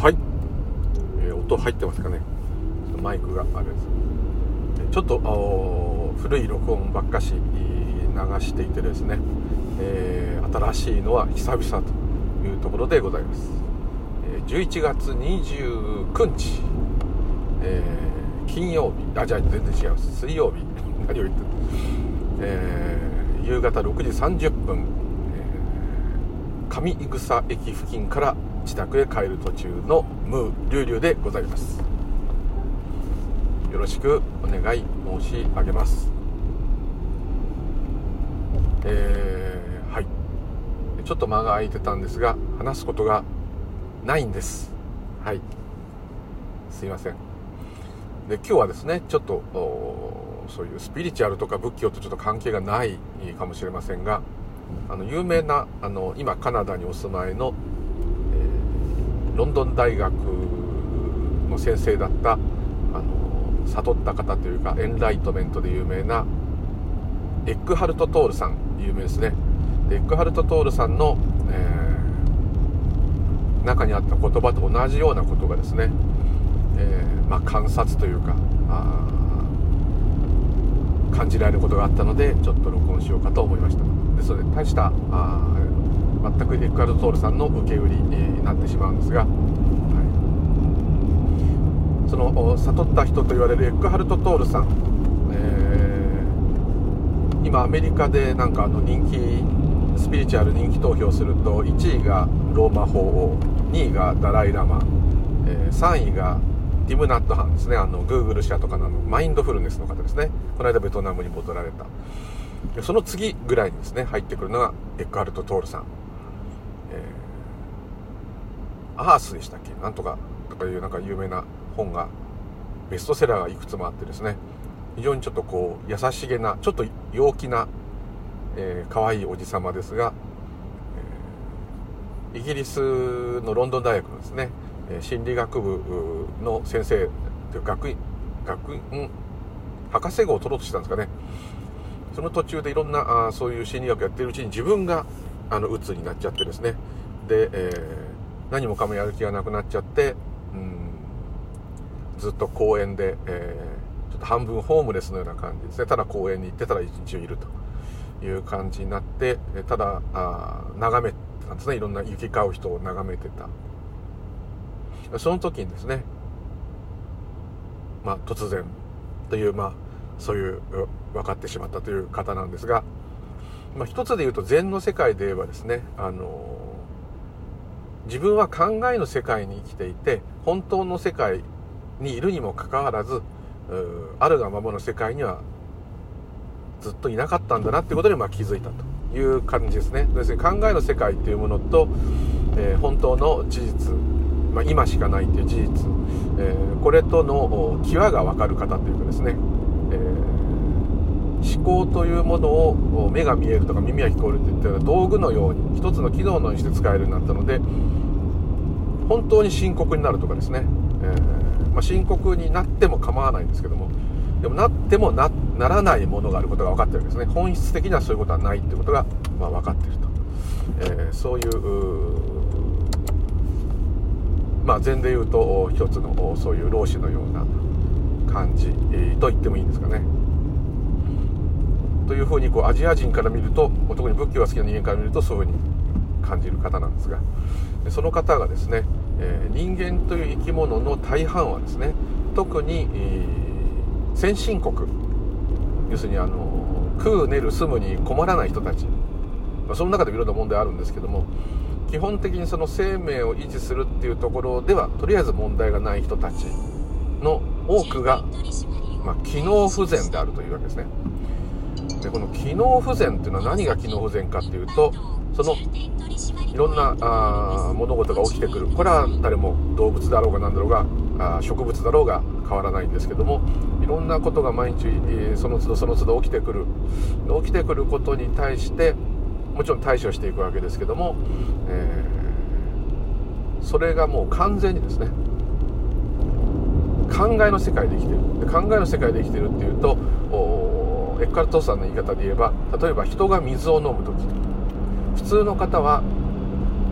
はい、えー音入ってますかね？マイクがあれです。ちょっとあ古い録音ばっかし流していてですね、えー新しいのは久々というところでございます、えー11月29日、えー金曜日。あじゃあ全然違います。水曜日。何を言ってるえー夕方6時30分、えー上草駅付近から自宅へ帰る途中のムーリュウリュウでございます。よろしくお願い申し上げます。えーはい。ちょっと間が空いてたんですが話すことがないんです。はい。すいません。で今日はですねちょっとおそういうスピリチュアルとか仏教とちょっと関係がないかもしれませんがあの有名なあの今カナダにお住まいの、ロンドン大学の先生だったあの悟った方というかエンライトメントで有名なエッグハルト・トールさん有名ですね。でエッグハルト・トールさんの、えー中にあった言葉と同じようなことがですね、えーまあ、観察というか感じられることがあったのでちょっと録音しようかと思いました。ですので大したあ全くエッグハルト・ールさんの受け売りになってしまうんですが、はい、その悟った人と言われるエッグハルト・トールさん、えー今アメリカでなんかあの人気スピリチュアル人気投票すると1位がローマ法王2位がダライ・ラマ、えー3位がティム・ナットハンですね。あのグーグル社とかのマインドフルネスの方ですね。この間ベトナムに戻られた。その次ぐらいにですね入ってくるのがエッグハルト・トールさん、えーアースでしたっけ？なんとかとかいうなんか有名な本がベストセラーがいくつもあってですね。非常にちょっとこう優しげなちょっと陽気な、えー、可愛いおじさまですが、えーイギリスのロンドン大学のですね心理学部の先生という学院学院博士号を取ろうとしたんですかね。その途中でいろんなあそういう心理学やってるうちに自分があの鬱になっちゃってですね。で、えー何もかもやる気がなくなっちゃって、うん、ずっと公園で、えーちょっと半分ホームレスのような感じですね。ただ公園に行ってたら一日いるという感じになってただあ眺めたんですね。いろんな行き交う人を眺めてた。その時にですねまあ突然というまあそういうう分かってしまったという方なんですが、まあ、一つで言うと禅の世界で言えばですねあの自分は考えの世界に生きていて本当の世界にいるにもかかわらずうあるがままの世界にはずっといなかったんだなっていうことにまあ気づいたという感じですね。要するに考えの世界っていうものと、えー本当の事実、まあ、今しかないっていう事実、えーこれとの際が分かる方というかですね、思考というものを目が見えるとか耳が聞こえるといったような道具のように一つの機能のようにして使えるようになったので本当に深刻になるとかですね、えーまあ、深刻になっても構わないんですけどもでもなってもならないものがあることが分かってるわけですね。本質的にはそういうことはないってことが、まあ、分かってると、えーそういうまあ禅で言うと一つのそういう老子のような感じ、と言ってもいいんですかね。というふうにこうアジア人から見ると特に仏教が好きな人間から見るとそういうふうに感じる方なんですがその方がですね、え人間という生き物の大半はですね特に、先進国要するにあの食う寝る住むに困らない人たち、まあ、その中でもいろんな問題あるんですけども基本的にその生命を維持するっていうところではとりあえず問題がない人たちの多くが、まあ、機能不全であるというわけですね。でこの機能不全っていうのは何が機能不全かっていうとそのいろんなあ物事が起きてくる。これは誰も動物だろうが何だろうがあ植物だろうが変わらないんですけどもいろんなことが毎日、えその都度その都度起きてくる。起きてくることに対してもちろん対処していくわけですけども、えーそれがもう完全にですね考えの世界で生きてる。で考えの世界で生きてるっていうとエッカルトさんの言い方で言えば例えば人が水を飲む時。普通の方は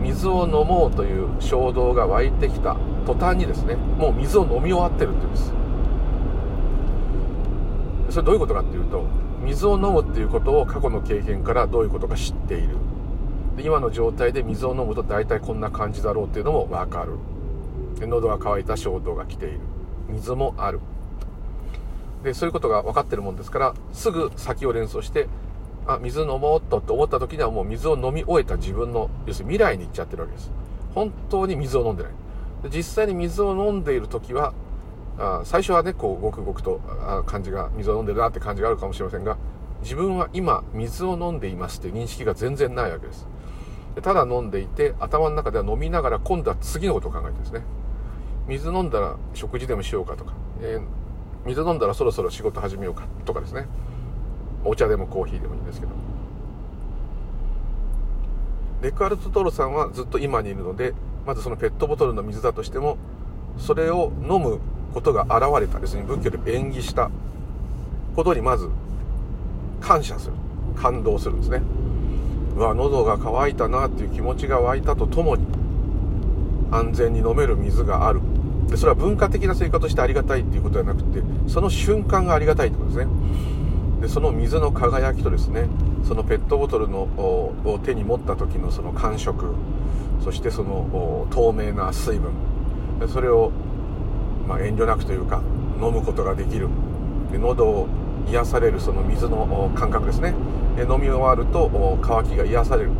水を飲もうという衝動が湧いてきた途端にですねもう水を飲み終わってるっていうんです。それどういうことかっていうと水を飲むっていうことを過去の経験からどういうことか知っている。で今の状態で水を飲むと大体こんな感じだろうっていうのも分かる。喉が渇いた衝動が来ている。水もある。でそういうことが分かってるもんですからすぐ先を連想してあ水飲もうっとって思った時にはもう水を飲み終えた自分の要するに未来に行っちゃってるわけです。本当に水を飲んでない。で実際に水を飲んでいる時はあ最初はねこうごくごくとあ感じが水を飲んでるなって感じがあるかもしれませんが自分は今水を飲んでいますっていう認識が全然ないわけです。でただ飲んでいて頭の中では飲みながら今度は次のことを考えてですね。水飲んだら食事でもしようかとか、えー、水飲んだらそろそろ仕事始めようかとかですね。お茶でもコーヒーでもいいんですけど。デカルト・トロさんはずっと今にいるのでまずそのペットボトルの水だとしてもそれを飲むことが現れたですね。仏教で縁起したことにまず感謝する。感動するんですね。うわ喉が渇いたなっていう気持ちが湧いたとともに安全に飲める水がある。でそれは文化的な生活としてありがたいっていうことではなくてその瞬間がありがたいってことですね。でその水の輝きとですねそのペットボトルのを手に持った時のその感触そしてその透明な水分それを、まあ、遠慮なくというか飲むことができる。で喉を癒されるその水の感覚ですね。飲み終わると渇きが癒される。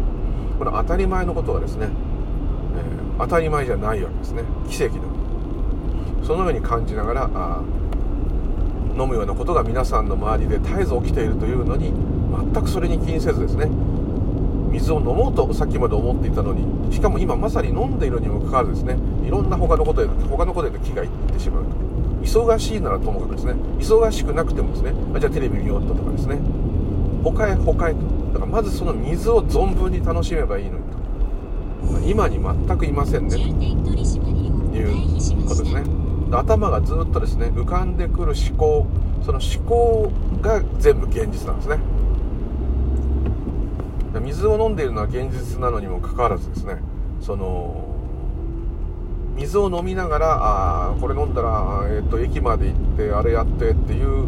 この当たり前のことがですね、えー、当たり前じゃないわけですね。奇跡だそのように感じながらあ飲むようなことが皆さんの周りで絶えず起きているというのに全くそれに気にせずですね水を飲もうとさっきまで思っていたのにしかも今まさに飲んでいるにもかかわらずですねいろんな他のことへ他のことへと気がいってしまう。忙しいならともかくですね忙しくなくてもですねじゃあテレビ見ようとかですね他へ他へと。だからまずその水を存分に楽しめばいいのにと。今に全くいませんね。ということですね頭がずっとですね浮かんでくる思考その思考が全部現実なんですね。水を飲んでいるのは現実なのにもかかわらずですねその水を飲みながらあこれ飲んだら、えーと、駅まで行ってあれやってっていう、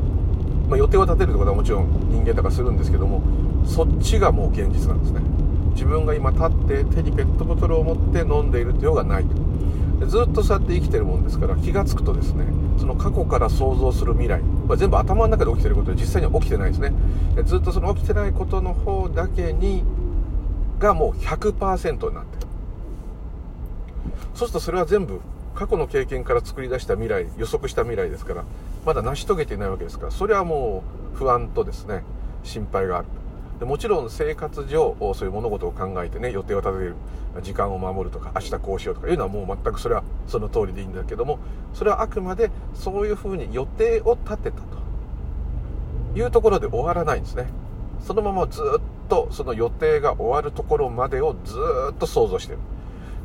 まあ、予定を立てるってことはもちろん人間だからするんですけどもそっちがもう現実なんですね。自分が今立って手にペットボトルを持って飲んでいるっていうのがないと。ずっとそうやって生きてるもんですから気が付くとですねその過去から想像する未来、まあ、全部頭の中で起きてることで実際には起きてないですね。ずっとその起きてないことの方だけにがもう100%になってる。そうするとそれは全部過去の経験から作り出した未来予測した未来ですからまだ成し遂げていないわけですからそれはもう不安とですね心配がある。でもちろん生活上そういう物事を考えてね予定を立てる時間を守るとか明日こうしようとかいうのはもう全くそれはその通りでいいんだけどもそれはあくまでそういうふうに予定を立てたと。いうところで終わらないんですね。そのままずっとその予定が終わるところまでをずっと想像してる。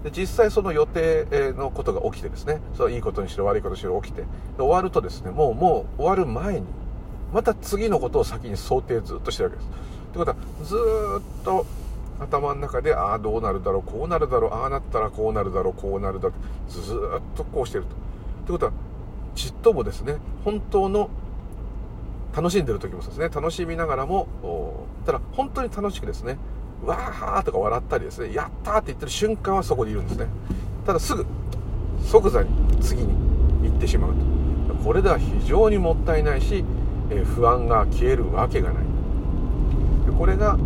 で実際その予定のことが起きてですね。そいいことにしろ悪いことにしろ起きて。で終わるとですねもうもう終わる前にまた次のことを先に想定ずっとしてるわけです。ってことはずっと頭の中でああどうなるだろうこうなるだろうああなったらこうなるだろうこうなるだろうずっとこうしてると。ってことはちっともですね本当の楽しんでる時もそうですね楽しみながらもただ本当に楽しくですねわーとか笑ったりですねやったーって言ってる瞬間はそこにいるんですね。ただすぐ即座に次に行ってしまうと。これでは非常にもったいないし、え、不安が消えるわけがない。これが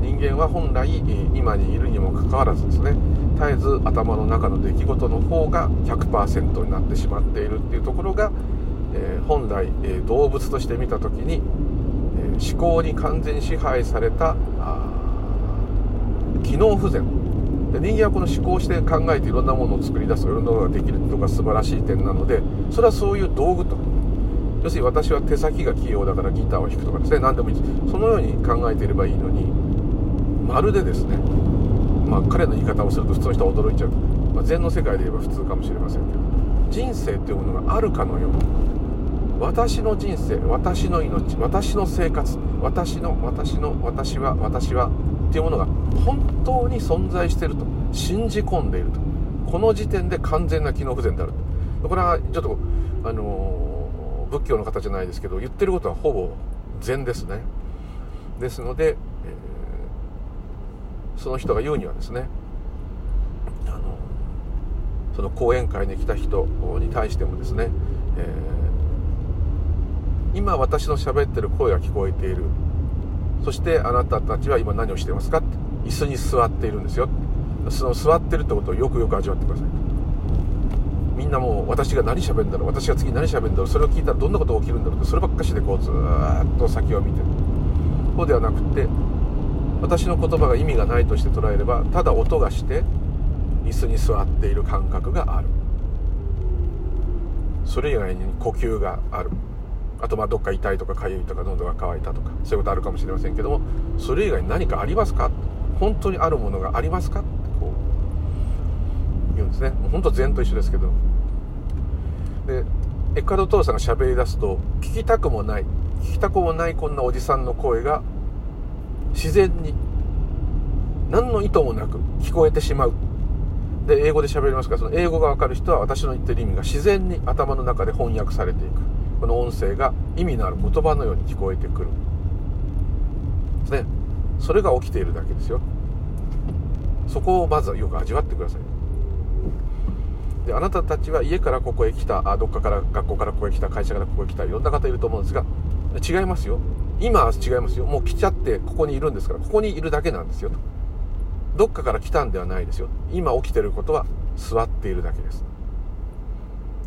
人間は本来今にいるにもかかわらずですね絶えず頭の中の出来事の方が100%になってしまっているっていうところが、え、本来、え、動物として見た時に、え、思考に完全支配された機能不全。人間はこの思考して考えていろんなものを作り出すいろんなものができるとか素晴らしい点なのでそれはそういう道具と。要するに私は手先が器用だからギターを弾くとかですね。何でもいい。そのように考えていればいいのにまるでですねまあ彼の言い方をすると普通の人は驚いちゃう、まあ、禅の世界で言えば普通かもしれませんけど人生というものがあるかのように私の人生私の命私の生活私の私の私は私はっていうものが本当に存在してると信じ込んでいると。この時点で完全な機能不全であると。これはちょっとあの仏教の方じゃないですけど言ってることはほぼ禅ですね。ですので、えー、その人が言うにはですねあのその講演会に来た人に対してもですね、えー、今私の喋ってる声が聞こえている。そしてあなたたちは今何をしてますかって。椅子に座っているんですよ。その座ってるってことをよくよく味わってください。みんなもう私が何喋るんだろう私が次何喋るんだろうそれを聞いたらどんなことが起きるんだろうってそればっかしでこうずっと先を見てるそうではなくて私の言葉が意味がないとして捉えればただ音がして椅子に座っている感覚がある。それ以外に呼吸がある。あとまあどっか痛いとか痒いとか喉が渇いたとかそういうことあるかもしれませんけどもそれ以外に何かありますか？本当にあるものがありますか？言うんですね。本当禅と一緒ですけど。でエカルトーさんが喋り出すと聞きたくもない聞きたくもないこんなおじさんの声が自然に何の意図もなく聞こえてしまう。で英語で喋りますからその英語が分かる人は私の言ってる意味が自然に頭の中で翻訳されていく。この音声が意味のある言葉のように聞こえてくる。ね。それが起きているだけですよ。そこをまずはよく味わってください。であなたたちは家からここへ来たあどっかから学校からここへ来た会社からここへ来たいろんな方いると思うんですが違いますよ。今は違いますよ。もう来ちゃってここにいるんですからここにいるだけなんですよと。どっかから来たんではないですよ。今起きてることは座っているだけです。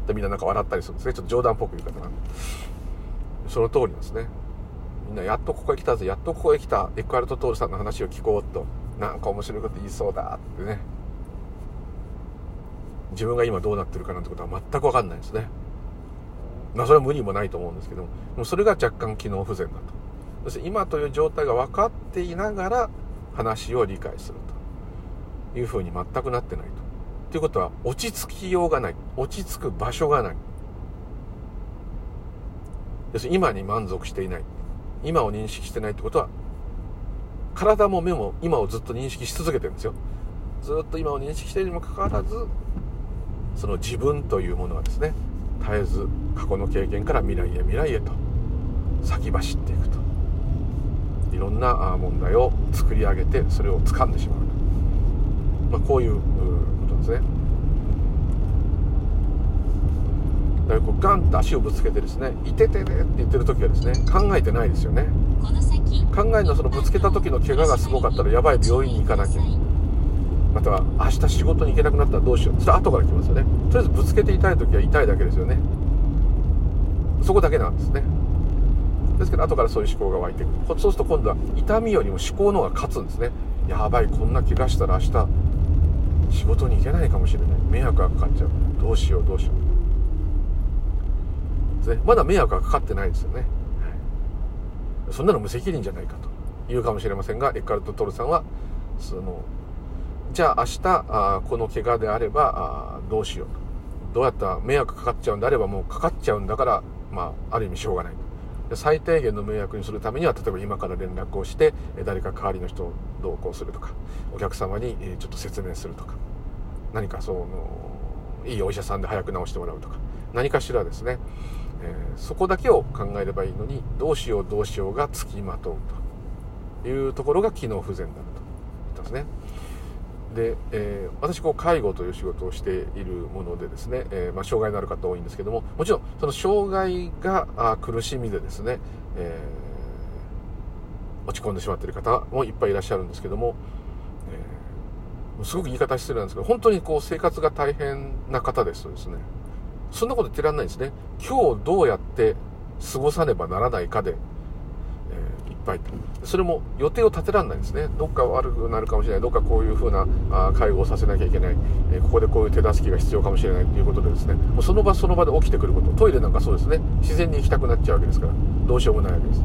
でみんななんか笑ったりするんですね。ちょっと冗談っぽく言い方がその通りですね。みんなやっとここへ来たぜ。やっとここへ来た。エクアルト・トールさんの話を聞こうと。なんか面白いこと言いそうだってね。自分が今どうなってるかなんてことは全く分かんないですね。まあそれは無理もないと思うんですけどももそれが若干機能不全だと。そして今という状態が分かっていながら話を理解するというふうに全くなってないと。ということは落ち着きようがない。落ち着く場所がない。要するに今に満足していない。今を認識してないってことは体も目も今をずっと認識し続けてるんですよ。ずっと今を認識しているにもかかわらずその自分というものはですね絶えず過去の経験から未来へ未来へと先走っていくと。いろんな問題を作り上げてそれを掴んでしまうと、まあ、こういうですね。だからこうガンと足をぶつけてですね「いててね」って言ってる時はですね考えてないですよね。考えるのはそのぶつけた時の怪我がすごかったらやばい病院に行かなきゃまたは明日仕事に行けなくなったらどうしよう。それ後から来ますよね。とりあえずぶつけて痛い時は痛いだけですよね。そこだけなんですね。ですけど後からそういう思考が湧いてくる。そうすると今度は痛みよりも思考の方が勝つんですね。やばいこんな怪我したら明日仕事に行けないかもしれない。迷惑がかかっちゃう。どうしようどうしよう。ですね。まだ迷惑がかかってないですよね、はい、そんなの無責任じゃないかと言うかもしれませんがエッカルト・トルさんはそのじゃあ明日あこの怪我であればあどうしようと。どうやったら迷惑かかっちゃうんであればもうかかっちゃうんだからまあある意味しょうがない最低限の迷惑にするためには例えば今から連絡をして誰か代わりの人を同行するとかお客様にちょっと説明するとか何かそのいいお医者さんで早く治してもらうとか何かしらですね、えー、そこだけを考えればいいのにどうしようどうしようがつきまとうというところが機能不全だと言ったんですね。で、えー、私こう介護という仕事をしているものでですね、えー、まあ、障害のある方多いんですけどももちろんその障害があ苦しみでですね、えー、落ち込んでしまっている方もいっぱいいらっしゃるんですけども、えすごく言い方失礼なんですけど本当にこう生活が大変な方ですとですねそんなこと言ってらんないんですね。今日どうやって過ごさねばならないかでぱい。それも予定を立てられないんですね。どっか悪くなるかもしれない。どっかこういうふうな介護をさせなきゃいけない、えここでこういう手助けが必要かもしれないということでですね。もうその場その場で起きてくること。トイレなんかそうですね。自然に行きたくなっちゃうわけですから。どうしようもないわけです。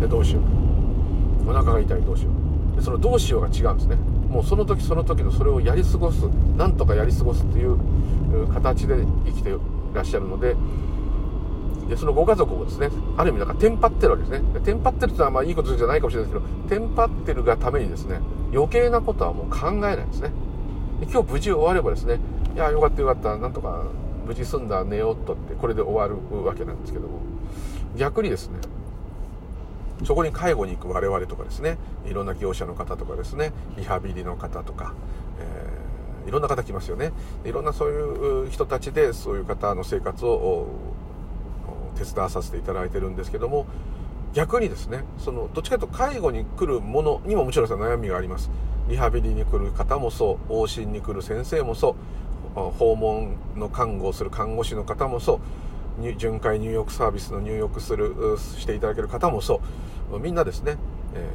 でどうしよう。お腹が痛いどうしよう。でそのどうしようが違うんですね。もうその時その時のそれをやり過ごす。なんとかやり過ごすっていう形で生きていらっしゃるのででそのご家族もですねある意味なんかテンパってるわけですね。テンパってるってのはまあいいことじゃないかもしれないですけどテンパってるがためにですね余計なことはもう考えないですね。で今日無事終わればですねいやよかったよかったなんとか無事済んだ寝ようっとってこれで終わるわけなんですけども。逆にですねそこに介護に行く我々とかですねいろんな業者の方とかですねリハビリの方とか、えー、いろんな方来ますよね。いろんなそういう人たちでそういう方の生活を手伝わさせていただいてるんですけども逆にですねそのどっちかというと介護に来るものにももちろん悩みがあります。リハビリに来る方もそう往診に来る先生もそう訪問の看護をする看護師の方もそう巡回入浴サービスの入浴するしていただける方もそう。みんなですね、え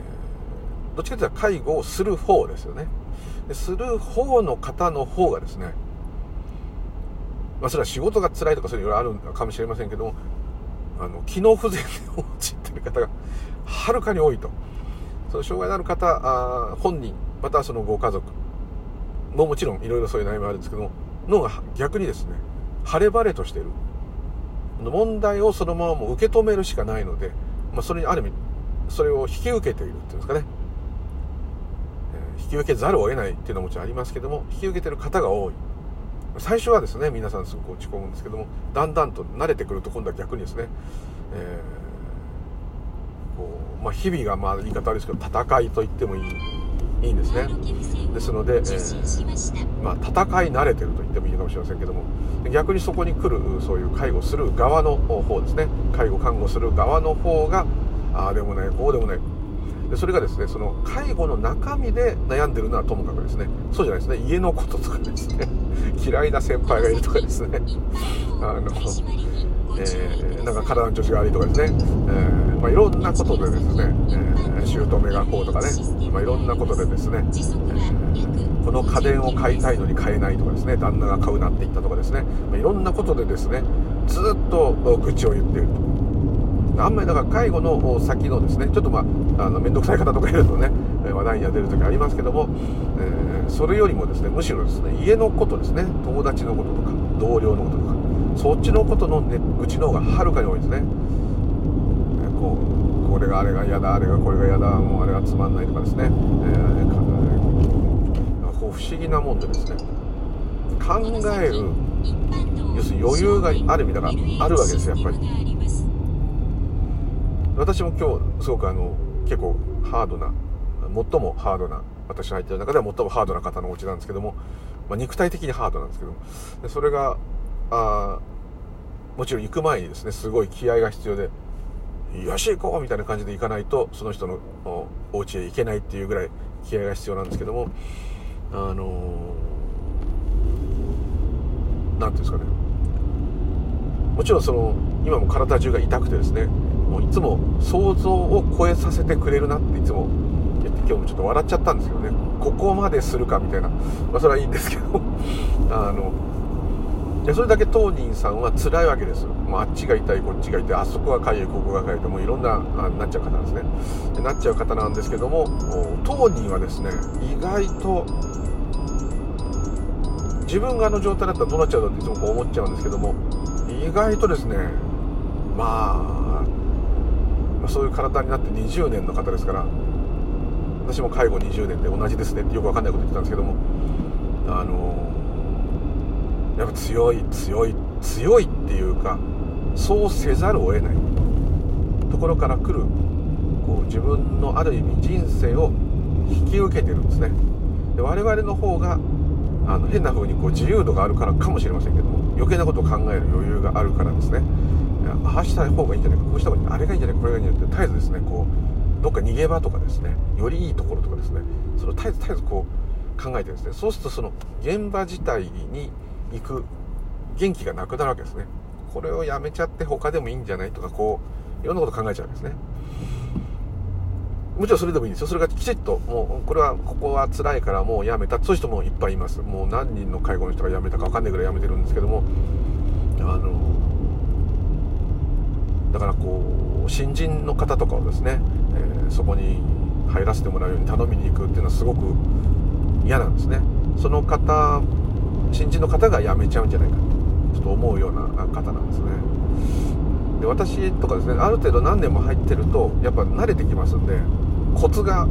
ー、どっちかというと介護をする方ですよね。する方の方の方がですねまあそれは仕事が辛いとかそういうのいろいろあるかもしれませんけどもあの機能不全で陥ってる方がはるかに多いと。その障害のある方あ本人またはそのご家族ももちろんいろいろそういう悩みあるんですけども脳が逆にですね晴れ晴れとしている。問題をそのままもう受け止めるしかないので、まあ、それにある意味それを引き受けているっていうんですかね、えー、引き受けざるを得ないっていうのはもちろんありますけども引き受けてる方が多い。最初はですね皆さんすごく落ち込むんですけどもだんだんと慣れてくると今度は逆にですね、えー、こうまあ、日々がまあ言い方あれですけど戦いと言ってもいいいいんですね。ですので、えー、まあ、戦い慣れてると言ってもいいかもしれませんけども逆にそこに来るそういう介護する側の方ですね。介護看護する側の方がああでもないこうでもない。でそれがですねその介護の中身で悩んでるのはともかくですね。そうじゃないですね。家のこととかですね嫌いな先輩がいるとかですね。あのえー、なんか体の調子が悪いとかですね、えー、まあ、いろんなことでですね、えー、姑がこうとかね、まあ、いろんなことでですね、えー、この家電を買いたいのに買えないとかですね。旦那が買うなって言ったとかですね、まあ、いろんなことでですねずっと愚痴を言っているとあんまりだから介護の先のですねちょっとまああの面倒くさい方とかいるとね話題には出る時ありますけども、えー、それよりもですねむしろですね家のことですね友達のこととか同僚のこととかそっちのことの、ね、愚痴の方がはるかに多いですね。こうこれがあれが嫌だあれがこれが嫌だもうあれがつまんないとかですね、えー、こう不思議なもんでですね考える要するに余裕がある意味だからあるわけですよやっぱり。私も今日すごくあの結構ハードな最もハードな私が入ってる中では最もハードな方のお家なんですけども、まあ、肉体的にハードなんですけどもそれがあもちろん行く前にですねすごい気合が必要でよし行こうみたいな感じで行かないとその人のお家へ行けないっていうぐらい気合が必要なんですけどもあの何ていうんですかね。もちろんその今も体中が痛くてですねもういつも想像を超えさせてくれるなっていつも言って今日もちょっと笑っちゃったんですけどね。ここまでするかみたいな、まあ、それはいいんですけど。あのでそれだけ当人さんは辛いわけですもうあっちが痛いこっちが痛いあそこがかゆいここがかゆいともういろんなあなっちゃう方なんですね。でなっちゃう方なんですけども当人はですね意外と自分があの状態だったらどうなっちゃうんだっていつもこう思っちゃうんですけども意外とですね、まあ、そういう体になって20年の方ですから私も介護20年で同じですねってよくわかんないこと言ってたんですけどもあのやっぱ強い強い強いっていうかそうせざるを得ない。ところから来るこう自分のある意味人生を引き受けてるんですね。で我々の方があの変な風にこう自由度があるからかもしれませんけども余計なことを考える余裕があるからですね。ああした方がいいんじゃないかこうした方がいいあれがいいんじゃないこれがいいんじゃないか絶えずですねこうどっか逃げ場とかですねよりいいところとかですねそれを絶えず絶えずこう考えてですねそうするとその現場自体に行く元気がなくなるわけですね。これをやめちゃって他でもいいんじゃないとかこういろんなこと考えちゃうんですね。もちろんそれでもいいんですよ。それがきちっともうこれはここは辛いからもうやめた。そういう人もいっぱいいます。もう何人の介護の人が辞めたか分かんないぐらい辞めてるんですけどもあのだからこう新人の方とかをですね、えー、そこに入らせてもらうように頼みに行くっていうのはすごく嫌なんですね。その方新人の方が辞めちゃうんじゃないかちょっと思うような方なんですね。で私とかですねある程度何年も入ってるとやっぱ慣れてきますんでコツが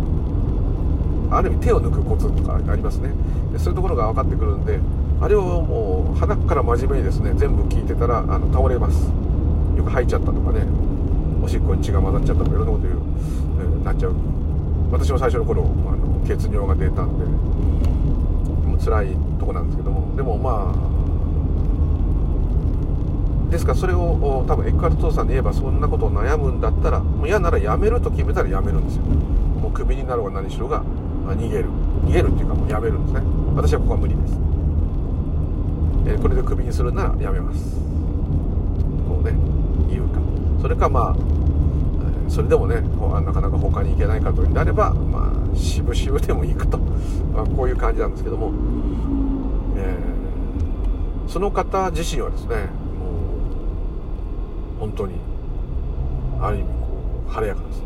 ある意味手を抜くコツとかありますね。でそういうところが分かってくるんであれをもう鼻から真面目にですね全部聞いてたらあの倒れます。よく吐いちゃったとかねおしっこに血が混ざっちゃったとかいろんなこと言う、えー、なっちゃう。私も最初の頃あの血尿が出たんでもう辛いとこなんですけどもでもまあですからそれを多分エッカルトさんで言えばそんなことを悩むんだったらもう嫌ならやめると決めたらやめるんですよ。もうクビになろうが何しろが逃げる。逃げるっていうかもうやめるんですね。私はここは無理です、え、これでクビにするならやめます。こうねそれかまあそれでもねなかなか他に行けないかというんであればまあ渋々でも行くと、まあ、こういう感じなんですけども、えー、その方自身はですねもう本当にある意味こう晴れやかです。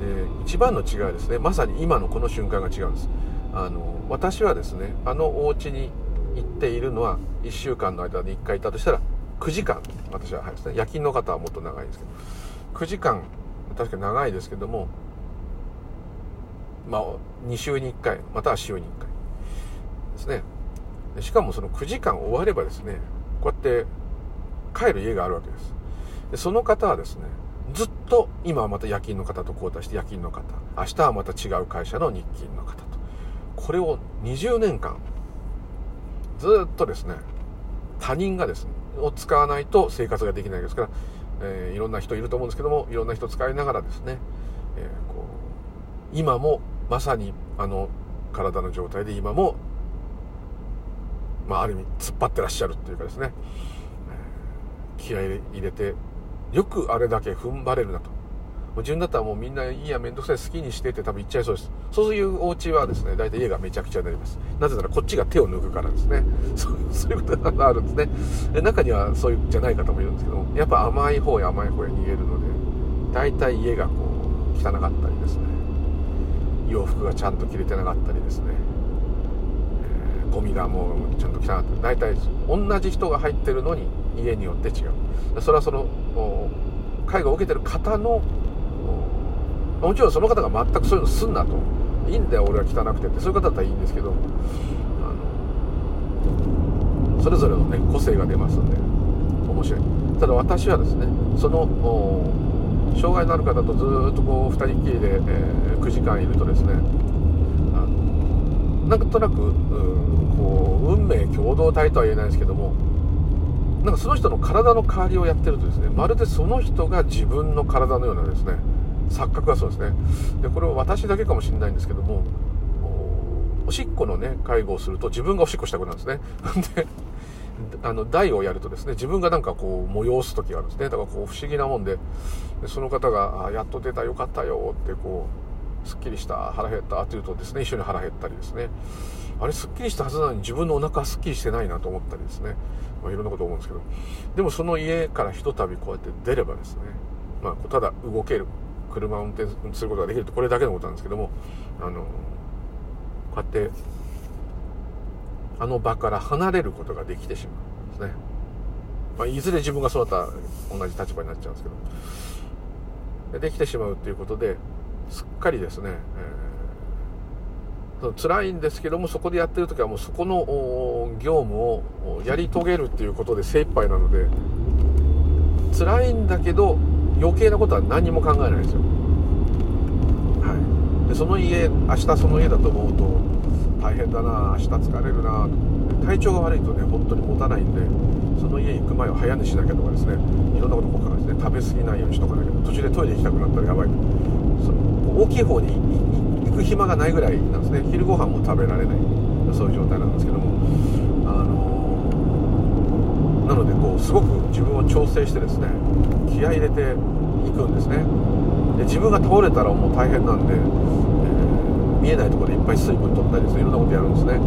で一番の違いはですねまさに今のこの瞬間が違うんです。あの私はですねあのお家に行っているのは1週間の間で1回いたとしたら9時間私ははいですね夜勤の方はもっと長いですけど。9時間確かに長いですけどもまあ2週に1回または週に1回ですね。しかもその9時間終わればですねこうやって帰る家があるわけです。でその方はですねずっと今はまた夜勤の方と交代して夜勤の方。明日はまた違う会社の日勤の方と。これを20年間ずっとですね他人がですねを使わないと生活ができないですから、えー、いろんな人いると思うんですけどもいろんな人使いながらですね、えー、こう今もまさにあの体の状態で今もまあある意味突っ張ってらっしゃるっていうかですね、気合い入れてよくあれだけ踏ん張れるなと。自分だったらもうみんないいやめんどくさい好きにしてって多分言っちゃいそうです。そういうお家はですね、大体家がめちゃくちゃになります。なぜならこっちが手を抜くからですね。そうそういうことがあるんですねで。中にはそういうじゃない方もいるんですけども、やっぱ甘い方や甘い方へ逃げるので、大体家がこう汚かったりですね、洋服がちゃんと着れてなかったりですね、ゴミがもうちゃんと汚かったり、大体同じ人が入ってるのに家によって違うそれはその介護を受けてる方のもちろんその方が全くそういうのすんなと。いいんだよ俺は汚くてって。そういう方だったらいいんですけど。あのそれぞれのね個性が出ますんで。面白い。ただ私はですねその障害のある方とずっとこう2人きりで、えー、9時間いるとですねなんとなくうんこう運命共同体とは言えないですけどもなんかその人の体の代わりをやってるとですねまるでその人が自分の体のようなですね錯覚がそうですね。でこれは私だけかもしれないんですけどもおしっこのね介護をすると自分がおしっこしたくなるんですね。であの台をやるとですね自分がなんかこう催す時があるんですね。だからこう不思議なもんででその方が「あやっと出たよかったよ」ってこうすっきりした腹減ったって言うとですね一緒に腹減ったりですね。あれすっきりしたはずなのに自分のお腹はすっきりしてないなと思ったりですね。まあ、いろんなこと思うんですけど。でもその家からひとたびこうやって出ればですね、まあ、ただ動ける。車を運転することができるとこれだけのことなんですけども。あのこうやってあの場から離れることができてしまうんですね、まあ、いずれ自分がそうだった同じ立場になっちゃうんですけど。できてしまうということですっかりですね、えー辛いんですけどもそこでやってる時はもうそこの業務をやり遂げるっていうことで精一杯なので辛いんだけど余計なことは何も考えないですよ、はい、でその家明日その家だと思うと大変だな明日疲れるな体調が悪いとね本当に持たないんでその家行く前は早寝しなきゃとかですねいろんなこと考えてね食べ過ぎないようにしとかなきゃ途中でトイレ行きたくなったらやばいその大きい方に行く暇がないぐらいなんですね。昼ご飯も食べられない。そういう状態なんですけども。あのなのでこうすごく自分を調整してですね気合入れていくんですね。で自分が倒れたらもう大変なんで、えー、見えないところでいっぱい水分取ったりですねいろんなことやるんですね。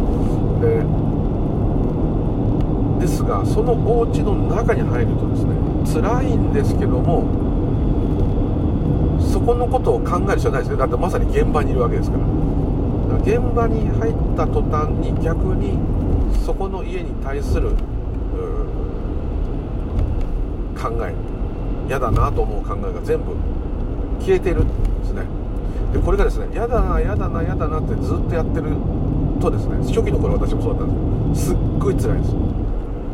でですがそのお家の中に入るとですね辛いんですけどもそこのことを考える必要ないですねだってまさに現場にいるわけですから現場に入った途端に逆にそこの家に対する考え嫌だなと思う考えが全部消えてるんですね。でこれがですねやだなやだなやだなってずっとやってるとですね初期の頃私もそうだったんですけどすっごい辛いんです。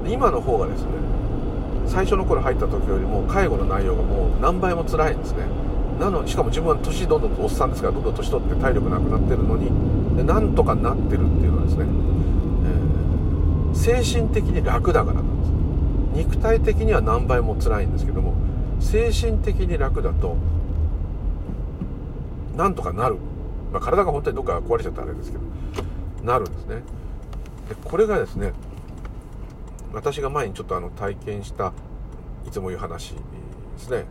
今の方がですね最初の頃入った時よりも介護の内容がもう何倍も辛いんですね。なのしかも自分は年どんどんおっさんですからどんどん年取って体力なくなってるのにでなんとかなってるっていうのはですね、えー、精神的に楽だからなんです。肉体的には何倍も辛いんですけども精神的に楽だとなんとかなる、まあ、体が本当にどっか壊れちゃったらあれですけどなるんですね。でこれがですね私が前にちょっとあの体験したいつも言う話ですね、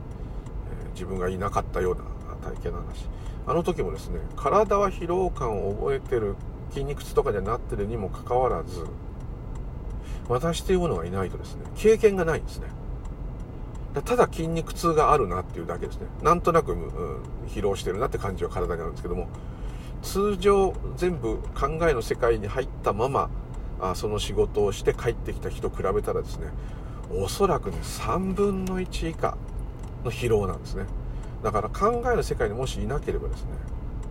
自分がいなかったような体験の話。あの時もですね体は疲労感を覚えてる筋肉痛とかにはなってるにもかかわらず私というものがいないとですね経験がないんですね。ただ筋肉痛があるなっていうだけですね。なんとなく、うん、疲労してるなって感じは体にあるんですけども通常全部考えの世界に入ったままあその仕事をして帰ってきた日と比べたらですねおそらくね3分の1以下の疲労なんですね。だから考えの世界にもしいなければですね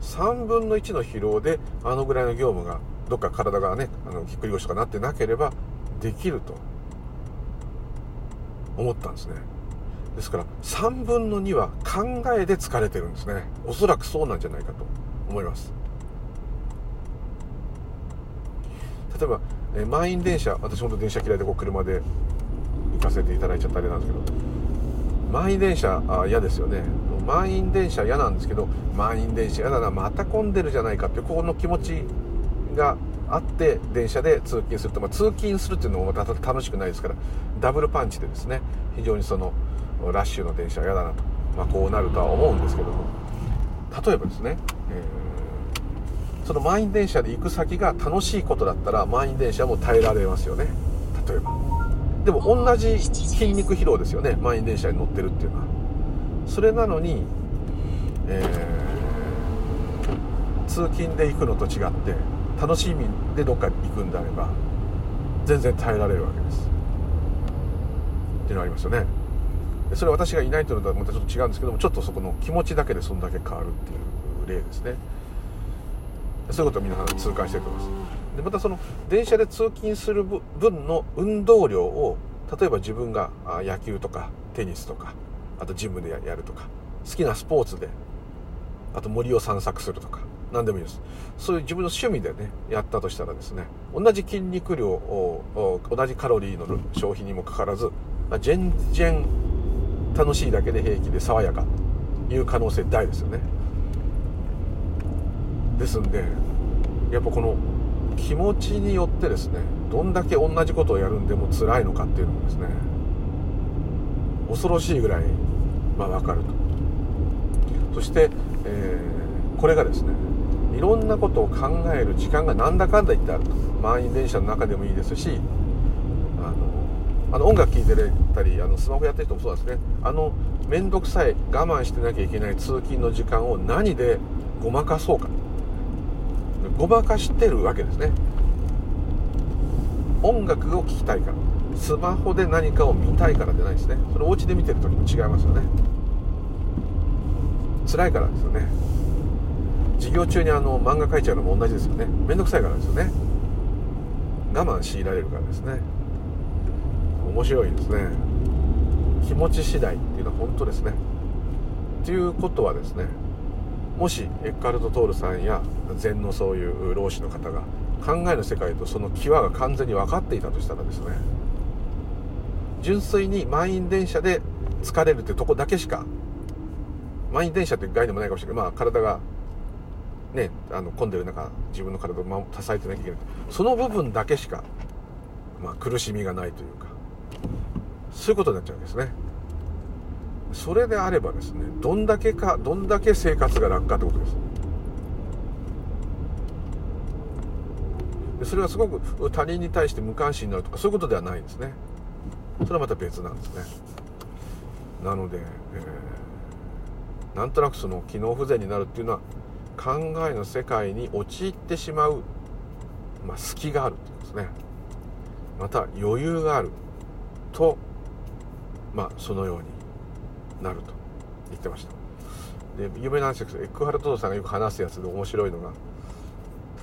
3分の1の疲労であのぐらいの業務がどっか体がねあのぎっくり腰とかなってなければできると。思ったんですね。ですから3分の2は考えで疲れてるんですね。おそらくそうなんじゃないかと。思います。例えば、え満員電車私本当電車嫌いでこう車で行かせていただいちゃったあれなんですけど満員電車嫌ですよね。満員電車嫌なんですけど満員電車嫌だなまた混んでるじゃないかってこの気持ちがあって電車で通勤すると、まあ、通勤するっていうのもまた楽しくないですからダブルパンチでですね非常にそのラッシュの電車嫌だなと、まあ、こうなるとは思うんですけども。例えばですね、えー、その満員電車で行く先が楽しいことだったら満員電車も耐えられますよね。例えば。でも同じ筋肉疲労ですよね。満員電車に乗ってるっていうのは。それなのに、えー、通勤で行くのと違って楽しみでどっか行くんであれば全然耐えられるわけです。っていうのがありますよね。それは私がいないというのとはまたちょっと違うんですけどもちょっとそこの気持ちだけでそんだけ変わるっていう例ですね。そういうことを皆さん痛感してると思います。でまたその電車で通勤する分の運動量を例えば自分が野球とかテニスとかあとジムでやるとか好きなスポーツであと森を散策するとか何でもいいです。そういう自分の趣味でねやったとしたらですね同じ筋肉量を同じカロリーの消費にもかかわらず全然楽しいだけで平気で爽やかという可能性大ですよね。ですんでやっぱこの気持ちによってですねどんだけ同じことをやるんでも辛いのかっていうのもですね恐ろしいぐらい、まあ、分かると。そして、えー、これがですねいろんなことを考える時間がなんだかんだ言ってあると。満員電車の中でもいいですしあのあの音楽聴いてたりあのスマホやってる人もそうですね。あの面倒くさい我慢してなきゃいけない通勤の時間を何でごまかそうか。ごまかしてるわけですね。音楽を聴きたいから。スマホで何かを見たいからじゃないですね。それお家で見てる時も違いますよね。辛いからですよね。授業中にあの漫画描いちゃうのも同じですよね。面倒くさいからですよね。我慢強いられるからですね。面白いですね。気持ち次第っていうのは本当ですね。ということはですねもしエッカルト・トールさんや禅のそういう老子の方が考えの世界とその際が完全に分かっていたとしたらですね純粋に満員電車で疲れるってとこだけしか満員電車って概念もないかもしれない。まあ体がねあの混んでる中自分の体を支えてなきゃいけない。その部分だけしか、まあ、苦しみがないというかそういうことになっちゃうんですね。それであればですねどんだけかどんだけ生活が楽かってことです。それはすごく他人に対して無関心になるとかそういうことではないんですね。それはまた別なんですね。なので、えー、なんとなくその機能不全になるっていうのは考えの世界に陥ってしまう、まあ、隙があるってことですね。また余裕があるとまあそのようになると。言ってました。で有名なんです。けどエックハルトドさんがよく話すやつで面白いのが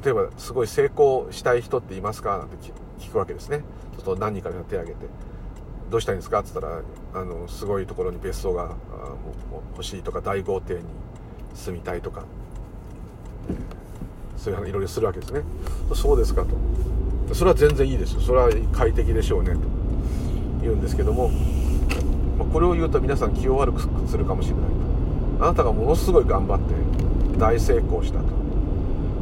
例えばすごい成功したい人っていますか？なんて聞くわけですね。ちょっと何人か手を挙げて「どうしたいんですか?」って言ったらあのすごいところに別荘が欲しいとか大豪邸に住みたいとか。そういう話いろいろするわけですね。そうですかと。それは全然いいですよ。それは快適でしょうね。と言うんですけどもこれを言うと皆さん気を悪くするかもしれないとあなたがものすごい頑張って大成功したと。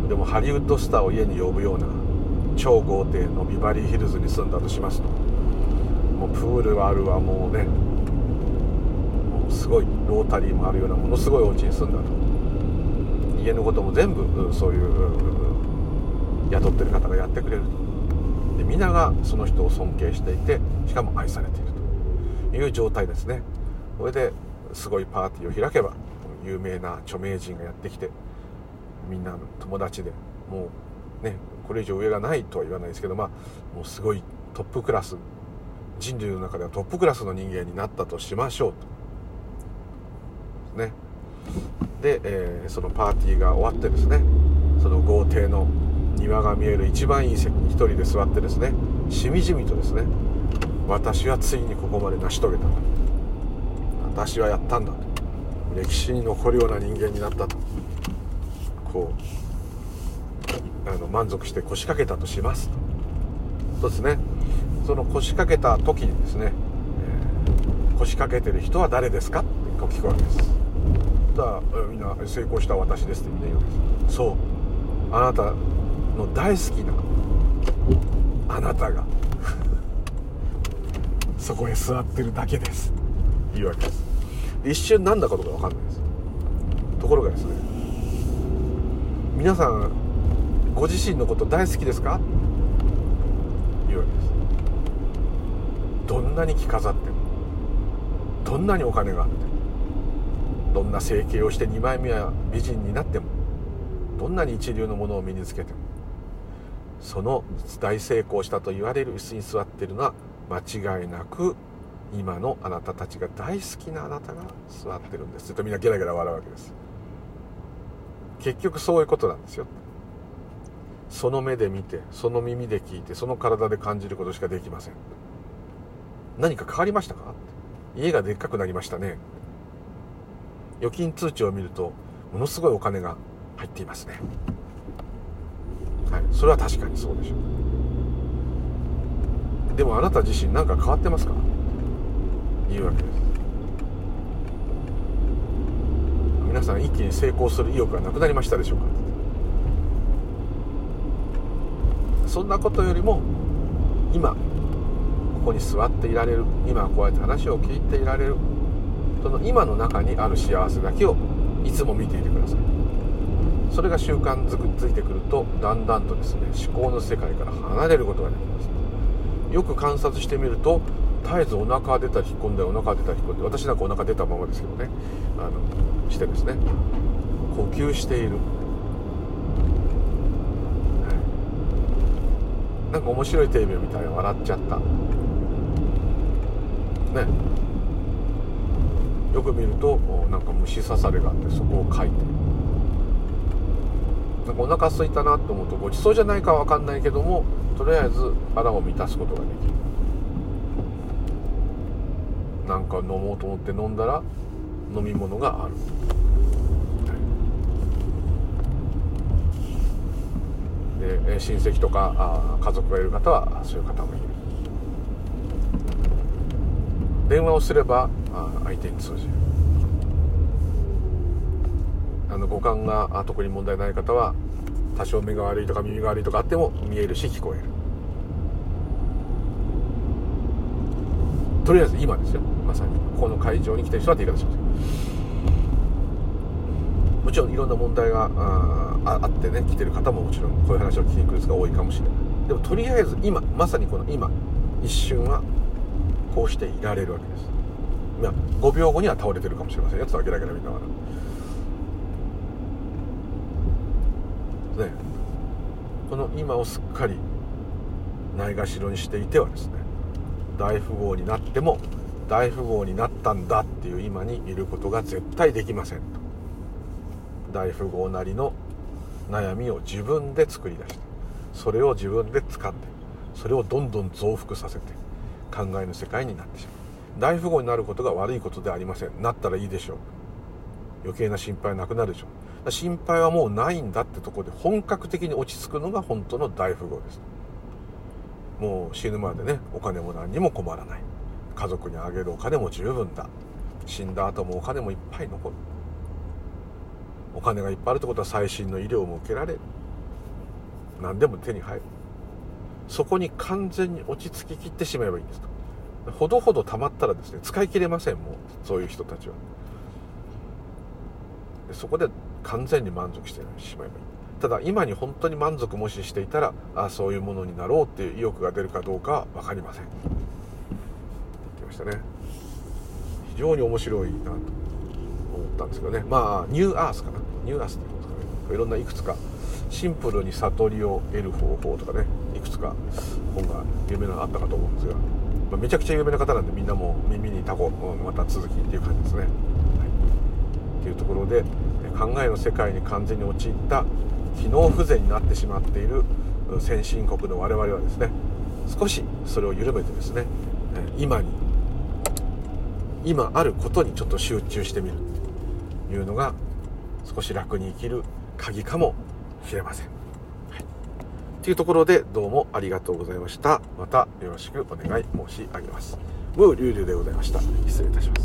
でもハリウッドスターを家に呼ぶような超豪邸のビバリーヒルズに住んだとしますともうプールはあるわもうねもうすごいロータリーもあるようなものすごいお家に住んだと。家のことも全部そういう雇ってる方がやってくれるとで皆がその人を尊敬していてしかも愛されているいう状態ですね。これですごいパーティーを開けば有名な著名人がやってきてみんな友達でもうねこれ以上上がないとは言わないですけどまあもうすごいトップクラス人類の中ではトップクラスの人間になったとしましょうと。ね。で、えー、そのパーティーが終わってですねその豪邸の庭が見える一番いい席に一人で座ってですねしみじみとですね私はついにここまで成し遂げた私はやったんだ。歴史に残るような人間になったと。こうあの満足して腰掛けたとしますと。ですね。その腰掛けた時にですね、えー、腰掛けてる人は誰ですか？って聞くわけです。だからみんな成功した私ですって言うわけです。そう。あなたの大好きなあなたがそこへ座ってるだけです。言うわけです。一瞬何だかとか分かんないです。ところがですね。皆さんご自身のこと大好きですか？いうわけです。どんなに着飾ってもどんなにお金があってもどんな整形をして2枚目は美人になってもどんなに一流のものを身につけてもその大成功したと言われる椅子に座っているのは間違いなく今のあなたたちが大好きなあなたが座ってるんです。とみんなゲラゲラ笑うわけです。結局そういうことなんですよ。その目で見てその耳で聞いてその体で感じることしかできません。何か変わりましたか？家がでっかくなりましたね。預金通知を見るとものすごいお金が入っていますね。はい。それは確かにそうでしょう。でもあなた自身何か変わってますか？いうわけです皆さん一気に成功する意欲がなくなりましたでしょうか？そんなことよりも今ここに座っていられる今こうやって話を聞いていられるその今の中にある幸せだけをいつも見ていてください。それが習慣づくついてくるとだんだんとですね思考の世界から離れることができます。よく観察してみると絶えずお腹出たり引っ込んでお腹出たり引っ込んで私なんかお腹出たままですけどね。あのしてですね。呼吸している、はい、なんか面白いテレビを見たら笑っちゃった。ね。よく見るとなんか虫刺されがあってそこを書いて。なんかお腹空いたなと思うとごちそうじゃないかわかんないけどもとりあえず腹を満たすことができる。なんか飲もうと思って飲んだら飲み物がある、はいで親戚とかあ家族がいる方はそういう方もいる。電話をすればあ相手に通じる。あの五感が特に問題ない方は多少目が悪いとか耳が悪いとかあっても見えるし聞こえる。とりあえず今ですよ。まさに。この会場に来てる人はって言い方しますもちろんいろんな問題がああってね来てる方ももちろんこういう話を聞きに来る人が多いかもしれない。でもとりあえず今まさにこの今一瞬はこうしていられるわけです。いや5秒後には倒れてるかもしれませんよ。つはゲラゲラ見ながらねこの今をすっかりないがしろにしていてはですね大富豪になっても大富豪になったんだっていう今にいることが絶対できませんと。大富豪なりの悩みを自分で作り出してそれを自分で掴んでそれをどんどん増幅させて考えの世界になってしまう。大富豪になることが悪いことではありません。なったらいいでしょう。余計な心配なくなるでしょう。心配はもうないんだってとこで本格的に落ち着くのが本当の大富豪です。もう死ぬまでねお金も何にも困らない。家族にあげるお金も十分だ。死んだ後もお金もいっぱい残る。お金がいっぱいあるってことは最新の医療も受けられる。何でも手に入る。そこに完全に落ち着ききってしまえばいいんですと。ほどほど溜まったらですね使い切れませんもうそういう人たちは。そこで完全に満足してしまえばいい。ただ今に本当に満足もししていたらあそういうものになろうっていう意欲が出るかどうかは分かりません。言ってましたね。非常に面白いなと思ったんですけどね。まあニューアースかな。ニューアースって言うんですかね。いろんないくつかシンプルに悟りを得る方法とかね。いくつか本が有名なのあったかと思うんですが、まあ、めちゃくちゃ有名な方なんでみんなも耳にタコまた続きっていう感じですね、はい、っていうところで考えの世界に完全に陥った機能不全になってしまっている先進国の我々はですね少しそれを緩めてですね今に今あることにちょっと集中してみるというのが少し楽に生きる鍵かもしれません。はい、というところでどうもありがとうございました。またよろしくお願い申し上げます。ムーリュウリュウでございました。失礼いたします。